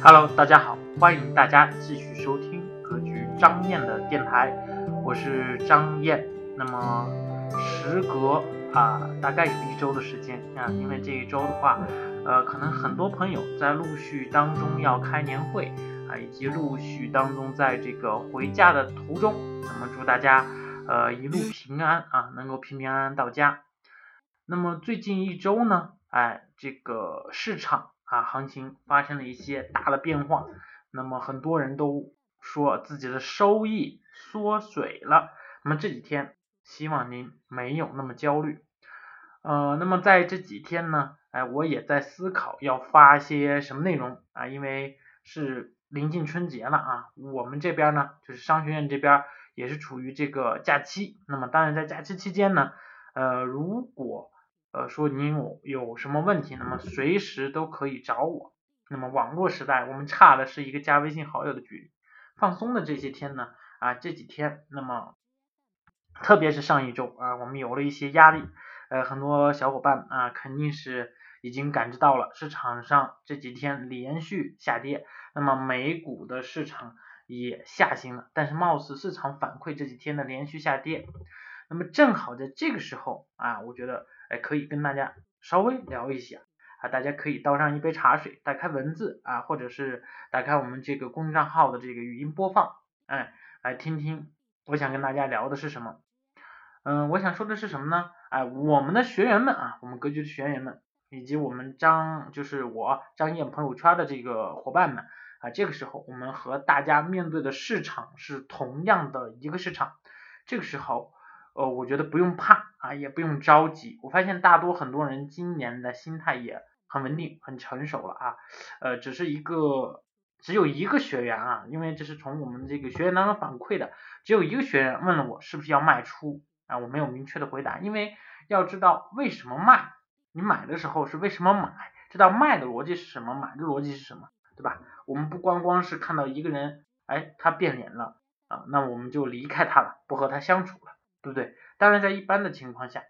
Hello，大家好，欢迎大家继续收听格局张燕的电台，我是张燕。那么时隔啊，大概有一周的时间啊，因为这一周的话，呃，可能很多朋友在陆续当中要开年会啊，以及陆续当中在这个回家的途中，那么祝大家呃一路平安啊，能够平平安安到家。那么最近一周呢，哎，这个市场。啊，行情发生了一些大的变化，那么很多人都说自己的收益缩水了。那么这几天，希望您没有那么焦虑。呃，那么在这几天呢，哎，我也在思考要发些什么内容啊，因为是临近春节了啊，我们这边呢，就是商学院这边也是处于这个假期。那么当然在假期期间呢，呃，如果呃，说您有有什么问题，那么随时都可以找我。那么网络时代，我们差的是一个加微信好友的距离。放松的这些天呢，啊，这几天，那么特别是上一周啊，我们有了一些压力。呃，很多小伙伴啊，肯定是已经感知到了市场上这几天连续下跌，那么美股的市场也下行了。但是貌似市场反馈这几天的连续下跌，那么正好在这个时候啊，我觉得。哎，可以跟大家稍微聊一下啊，大家可以倒上一杯茶水，打开文字啊，或者是打开我们这个公众账号的这个语音播放，哎，来听听我想跟大家聊的是什么。嗯，我想说的是什么呢？哎，我们的学员们啊，我们格局的学员们，以及我们张就是我张燕朋友圈的这个伙伴们啊，这个时候我们和大家面对的市场是同样的一个市场，这个时候。呃，我觉得不用怕啊，也不用着急。我发现大多很多人今年的心态也很稳定、很成熟了啊。呃，只是一个只有一个学员啊，因为这是从我们这个学员当中反馈的，只有一个学员问了我是不是要卖出啊，我没有明确的回答，因为要知道为什么卖，你买的时候是为什么买，知道卖的逻辑是什么，买的逻辑是什么，对吧？我们不光光是看到一个人，哎，他变脸了啊，那我们就离开他了，不和他相处了。对不对？当然，在一般的情况下，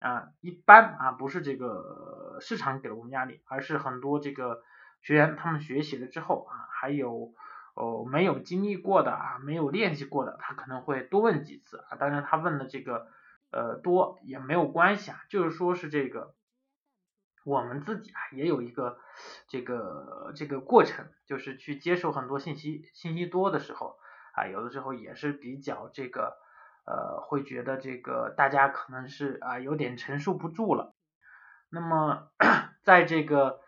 啊，一般啊，不是这个市场给了我们压力，而是很多这个学员他们学习了之后啊，还有哦没有经历过的啊，没有练习过的，他可能会多问几次啊。当然，他问的这个呃多也没有关系啊，就是说是这个我们自己啊也有一个这个这个过程，就是去接受很多信息，信息多的时候啊，有的时候也是比较这个。呃，会觉得这个大家可能是啊有点承受不住了。那么，在这个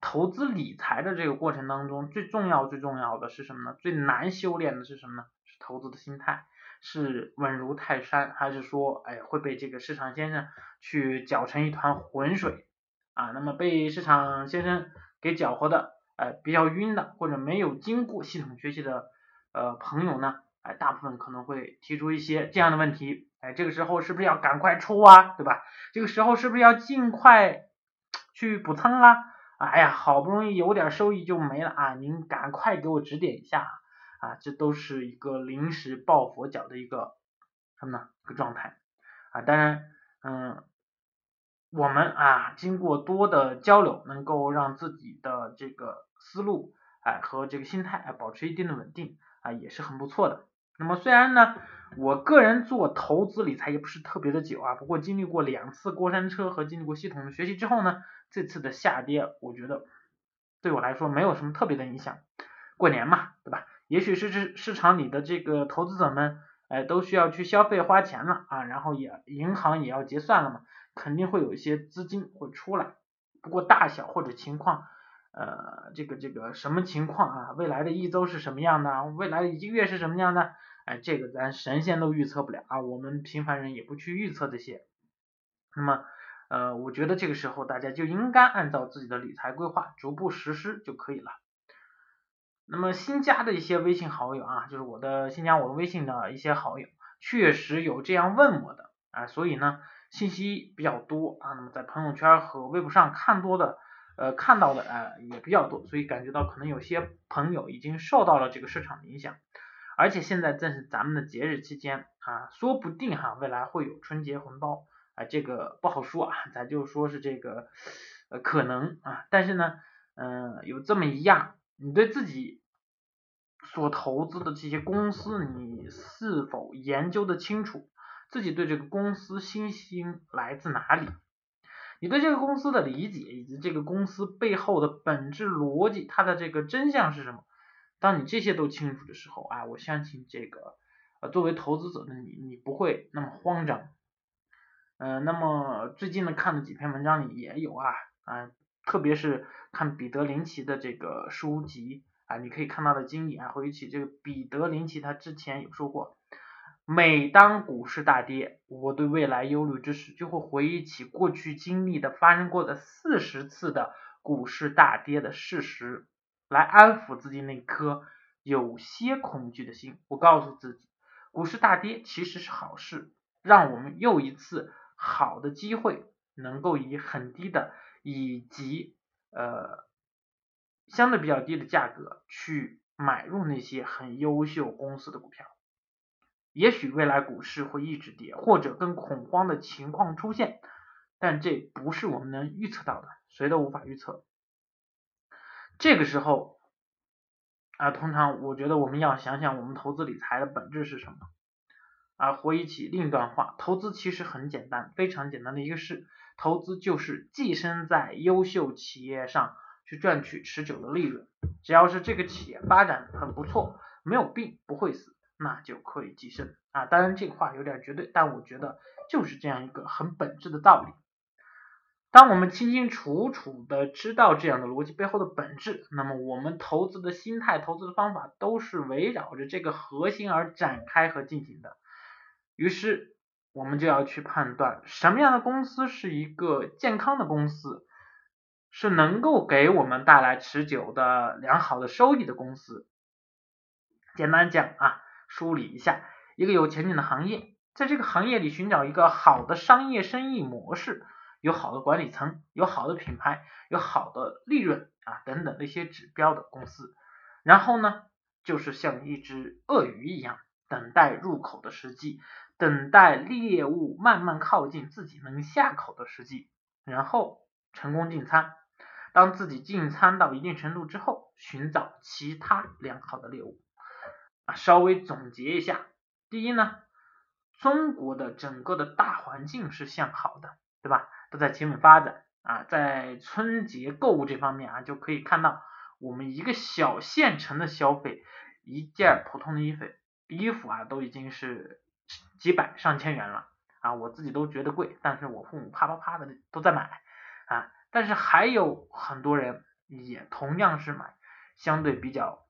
投资理财的这个过程当中，最重要最重要的是什么呢？最难修炼的是什么呢？是投资的心态，是稳如泰山，还是说哎会被这个市场先生去搅成一团浑水啊？那么被市场先生给搅和的哎比较晕的，或者没有经过系统学习的呃朋友呢？哎，大部分可能会提出一些这样的问题，哎，这个时候是不是要赶快出啊，对吧？这个时候是不是要尽快去补仓啊？哎呀，好不容易有点收益就没了啊，您赶快给我指点一下啊，这都是一个临时抱佛脚的一个什么呢？一个状态啊，当然，嗯，我们啊经过多的交流，能够让自己的这个思路哎和这个心态哎保持一定的稳定啊，也是很不错的。那么虽然呢，我个人做投资理财也不是特别的久啊，不过经历过两次过山车和经历过系统的学习之后呢，这次的下跌，我觉得对我来说没有什么特别的影响。过年嘛，对吧？也许是市市场里的这个投资者们，哎，都需要去消费花钱了啊，然后也银行也要结算了嘛，肯定会有一些资金会出来。不过大小或者情况。呃，这个这个什么情况啊？未来的一周是什么样的？未来的一个月是什么样的？哎，这个咱神仙都预测不了啊，我们平凡人也不去预测这些。那么，呃，我觉得这个时候大家就应该按照自己的理财规划逐步实施就可以了。那么新加的一些微信好友啊，就是我的新加我的微信的一些好友，确实有这样问我的啊，所以呢，信息比较多啊，那么在朋友圈和微博上看多的。呃，看到的呃也比较多，所以感觉到可能有些朋友已经受到了这个市场的影响，而且现在正是咱们的节日期间啊，说不定哈未来会有春节红包啊，这个不好说啊，咱就说是这个呃可能啊，但是呢，嗯，有这么一样，你对自己所投资的这些公司，你是否研究的清楚？自己对这个公司信心来自哪里？你对这个公司的理解，以及这个公司背后的本质逻辑，它的这个真相是什么？当你这些都清楚的时候啊，我相信这个呃，作为投资者的你，你不会那么慌张。嗯，那么最近呢，看了几篇文章里也有啊啊，特别是看彼得林奇的这个书籍啊，你可以看到的经历啊，回忆起这个彼得林奇他之前有说过，每当股市大跌，我对未来忧虑之时，就会回忆起过去经历的发生过的四十次的股市大跌的事实，来安抚自己那颗有些恐惧的心。我告诉自己，股市大跌其实是好事，让我们又一次。好的机会能够以很低的以及呃相对比较低的价格去买入那些很优秀公司的股票，也许未来股市会一直跌，或者更恐慌的情况出现，但这不是我们能预测到的，谁都无法预测。这个时候啊，通常我觉得我们要想想我们投资理财的本质是什么。啊，回忆起另一段话，投资其实很简单，非常简单的一个事，投资就是寄生在优秀企业上去赚取持久的利润。只要是这个企业发展很不错，没有病，不会死，那就可以寄生啊。当然这个话有点绝对，但我觉得就是这样一个很本质的道理。当我们清清楚楚的知道这样的逻辑背后的本质，那么我们投资的心态、投资的方法都是围绕着这个核心而展开和进行的。于是，我们就要去判断什么样的公司是一个健康的公司，是能够给我们带来持久的良好的收益的公司。简单讲啊，梳理一下，一个有前景的行业，在这个行业里寻找一个好的商业生意模式，有好的管理层，有好的品牌，有好的利润啊等等的一些指标的公司。然后呢，就是像一只鳄鱼一样，等待入口的时机。等待猎物慢慢靠近自己能下口的时机，然后成功进餐。当自己进餐到一定程度之后，寻找其他良好的猎物。啊，稍微总结一下，第一呢，中国的整个的大环境是向好的，对吧？都在企稳发展啊，在春节购物这方面啊，就可以看到我们一个小县城的消费，一件普通的衣服衣服啊，都已经是。几百上千元了啊，我自己都觉得贵，但是我父母啪啪啪的都在买啊，但是还有很多人也同样是买，相对比较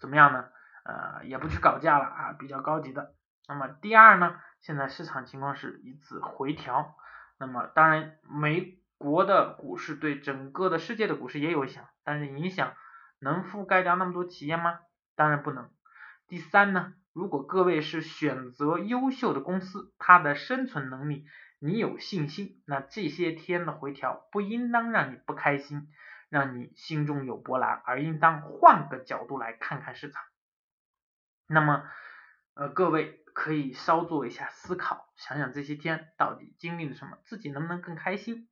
怎么样呢？呃，也不去搞价了啊，比较高级的。那么第二呢，现在市场情况是一次回调，那么当然美国的股市对整个的世界的股市也有影响，但是影响能覆盖掉那么多企业吗？当然不能。第三呢？如果各位是选择优秀的公司，它的生存能力你有信心，那这些天的回调不应当让你不开心，让你心中有波澜，而应当换个角度来看看市场。那么，呃，各位可以稍做一下思考，想想这些天到底经历了什么，自己能不能更开心？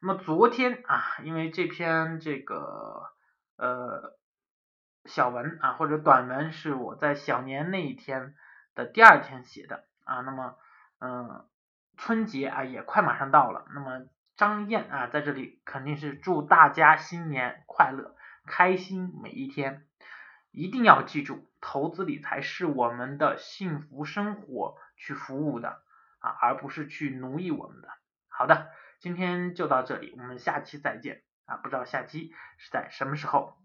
那么昨天啊，因为这篇这个呃。小文啊，或者短文是我在小年那一天的第二天写的啊。那么，嗯，春节啊也快马上到了。那么张燕啊在这里肯定是祝大家新年快乐，开心每一天。一定要记住，投资理财是我们的幸福生活去服务的啊，而不是去奴役我们的。好的，今天就到这里，我们下期再见啊。不知道下期是在什么时候。